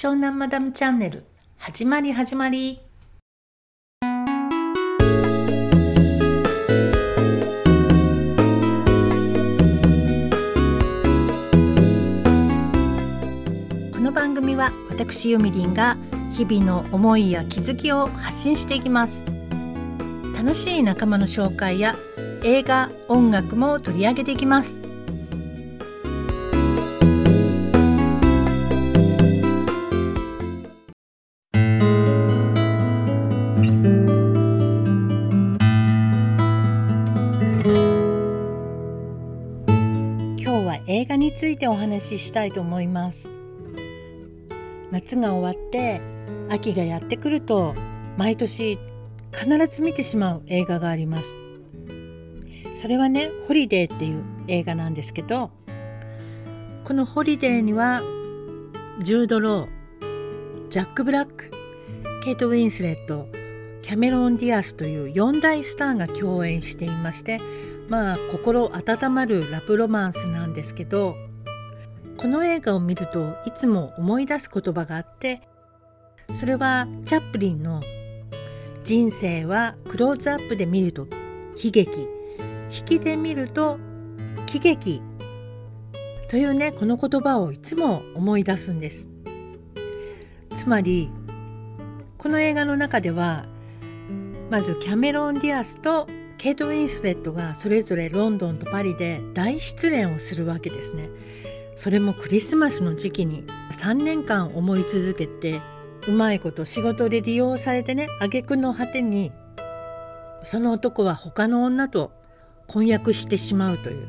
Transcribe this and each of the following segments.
湘南マダムチャンネル。始まり始まり。この番組は私ゆみりんが日々の思いや気づきを発信していきます。楽しい仲間の紹介や映画音楽も取り上げていきます。ついてお話ししたいと思います。夏が終わって秋がやってくると毎年必ず見てしまう映画があります。それはね「ホリデー」っていう映画なんですけどこの「ホリデー」にはジュード・ロージャック・ブラックケイト・ウィンスレットキャメロン・ディアスという4大スターが共演していましてまあ心温まるラブロマンスなんですけどこの映画を見るといつも思い出す言葉があってそれはチャップリンの「人生はクローズアップで見ると悲劇。引きで見ると喜劇」というねこの言葉をいつも思い出すんです。つまりこの映画の中ではまずキャメロン・ディアスとケイト・ウィンスレットがそれぞれロンドンとパリで大失恋をするわけですね。それもクリスマスの時期に3年間思い続けてうまいこと仕事で利用されてね挙句の果てにその男は他の女と婚約してしまうという。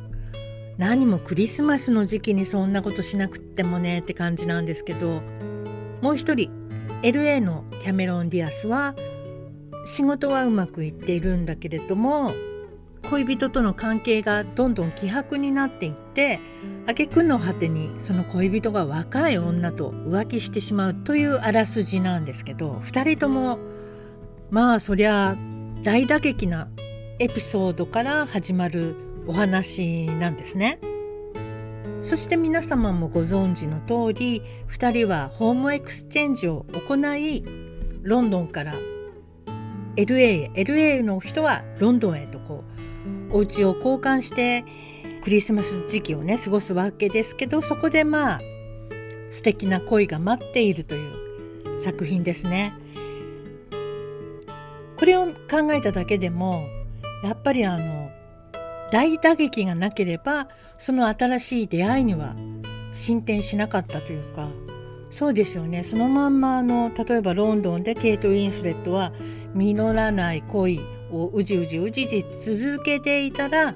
何もクリスマスの時期にそんなことしなくってもねって感じなんですけどもう一人 LA のキャメロン・ディアスは仕事はうまくいっているんだけれども恋人との関係がどんどん希薄になっていって挙句の果てにその恋人が若い女と浮気してしまうというあらすじなんですけど2人ともまあそりゃ大打撃なエピソードから始まるお話なんですね。そして皆様もご存知の通り2人はホームエクスチェンジを行いロンドンから LA へ LA の人はロンドンへとこうお家を交換してクリスマス時期をね過ごすわけですけどそこでまあ素敵な恋が待っているという作品ですね。これを考えただけでもやっぱりあの大打撃がなければその新しい出会いには進展しなかったというかそうですよねそのまんまあの例えばロンドンでケイト・ウィンスレットは実らない恋をうじうじうじじ続けていたら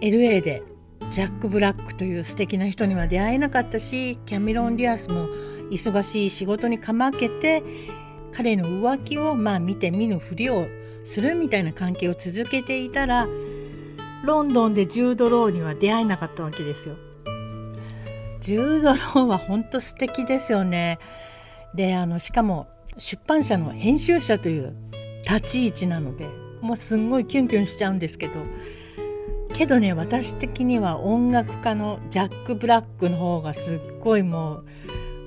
LA でジャック・ブラックという素敵な人には出会えなかったしキャメロン・ディアスも忙しい仕事にかまけて彼の浮気をまあ見て見ぬふりをするみたいな関係を続けていたらロンドンでジュード・ローには出会えなかったわけですよ。ジュード・ローは本当素敵ですよね。であのしかも出版社の編集者という立ち位置なのでもうすんごいキュンキュンしちゃうんですけど。けどね私的には音楽家のジャック・ブラックの方がすっごいも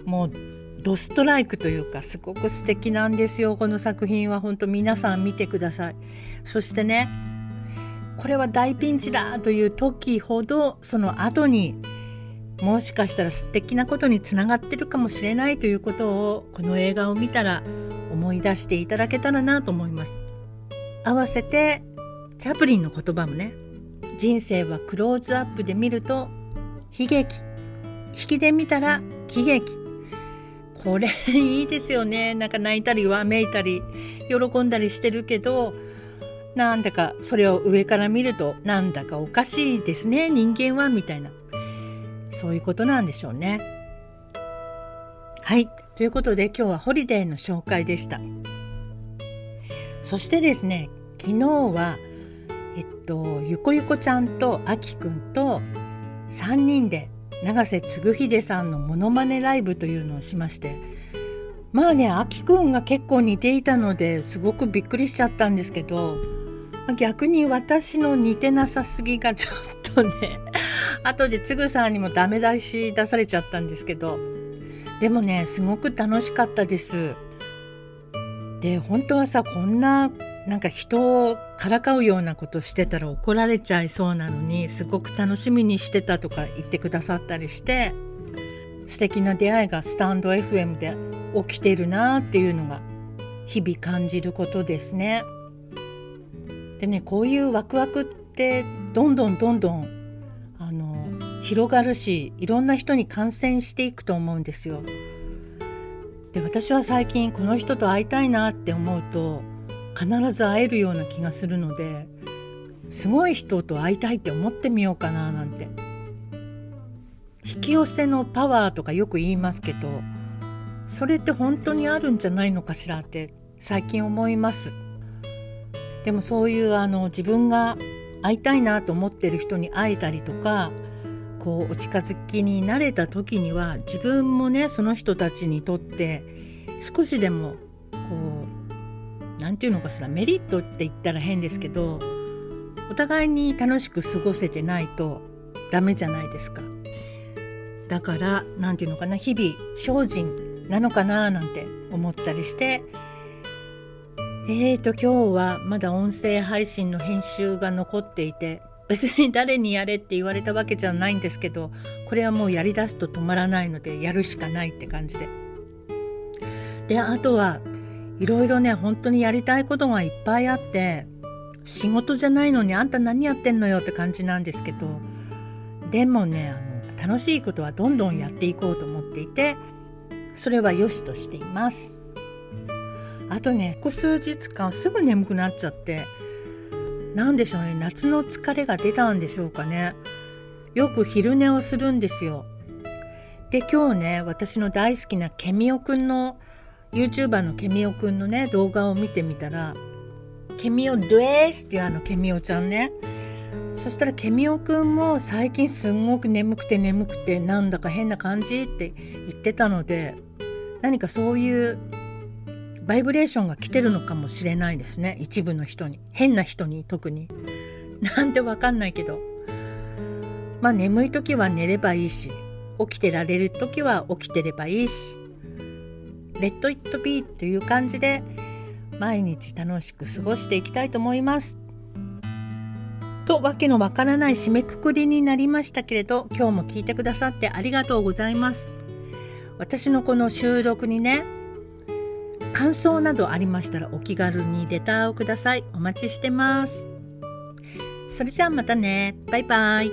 うもうドストライクというかすごく素敵なんですよこの作品は。本当皆さん見てください。そしてねこれは大ピンチだという時ほどその後にもしかしたら素敵なことにつながってるかもしれないということをこの映画を見たら思い出していただけたらなと思います。合わせてチャプリンの言葉もね人生はクローズアップで見ると悲劇。引きで見たら喜劇。これいいですよね。なんか泣いたりわめいたり喜んだりしてるけどなんだかそれを上から見るとなんだかおかしいですね人間はみたいな。そういうことなんでしょうね。はいということで今日はホリデーの紹介でした。そしてですね昨日はえっとゆこゆこちゃんとあきくんと3人で永瀬嗣秀さんのモノマネライブというのをしましてまあねあきくんが結構似ていたのですごくびっくりしちゃったんですけど逆に私の似てなさすぎがちょっとね 後でつぐさんにもダメ出し出されちゃったんですけどでもねすごく楽しかったですで本当はさこんななんか人をからかうようなことしてたら怒られちゃいそうなのにすごく楽しみにしてたとか言ってくださったりして素敵な出会いがスタンド FM で起きてるなっていうのが日々感じることですね。でねこういうワクワクってどんどんどんどん広がるしいろんな人に感染していくと思うんですよ。で私は最近この人と会いたいなって思うと必ず会えるような気がするのですごい人と会いたいって思ってみようかななんて引き寄せのパワーとかよく言いますけどそれって本当にあるんじゃないのかしらって最近思いますでもそういうあの自分が会いたいなと思ってる人に会えたりとかこうお近づきになれた時には自分もねその人たちにとって少しでもこう何て言うのかしらメリットって言ったら変ですけどお互いに楽しく過ごせてないとダメじゃないですか。だから何て言うのかな日々精進なのかななんて思ったりしてえーと今日はまだ音声配信の編集が残っていて別に誰にやれって言われたわけじゃないんですけどこれはもうやりだすと止まらないのでやるしかないって感じで。であとはいろいろね本当にやりたいことがいっぱいあって仕事じゃないのにあんた何やってんのよって感じなんですけどでもねあの楽しいことはどんどんやっていこうと思っていてそれは良しとしています。あとねここ数日間すぐ眠くなっちゃって何でしょうね。夏の疲れが出たんでしょうかね。よく昼寝をするんですよ。で今日ね私の大好きなケミオくんの YouTuber のケミオくんのね動画を見てみたらケミオドゥエスっていうあのケミオちゃんね。そしたらケミオくんも最近すんごく眠くて眠くてなんだか変な感じって言ってたので何かそういうバイブレーションが来てるのかもしれないですね。一部の人に。変な人に特に。なんてわかんないけど。まあ眠い時は寝ればいいし。起きてられる時は起きてればいいし。レッド・イット・ビーという感じで毎日楽しく過ごしていきたいと思います。とわけのわからない締めくくりになりましたけれど今日も聞いてくださってありがとうございます。私のこの収録にね感想などありましたらお気軽にレターをください。お待ちしてます。それじゃあまたね。バイバイ。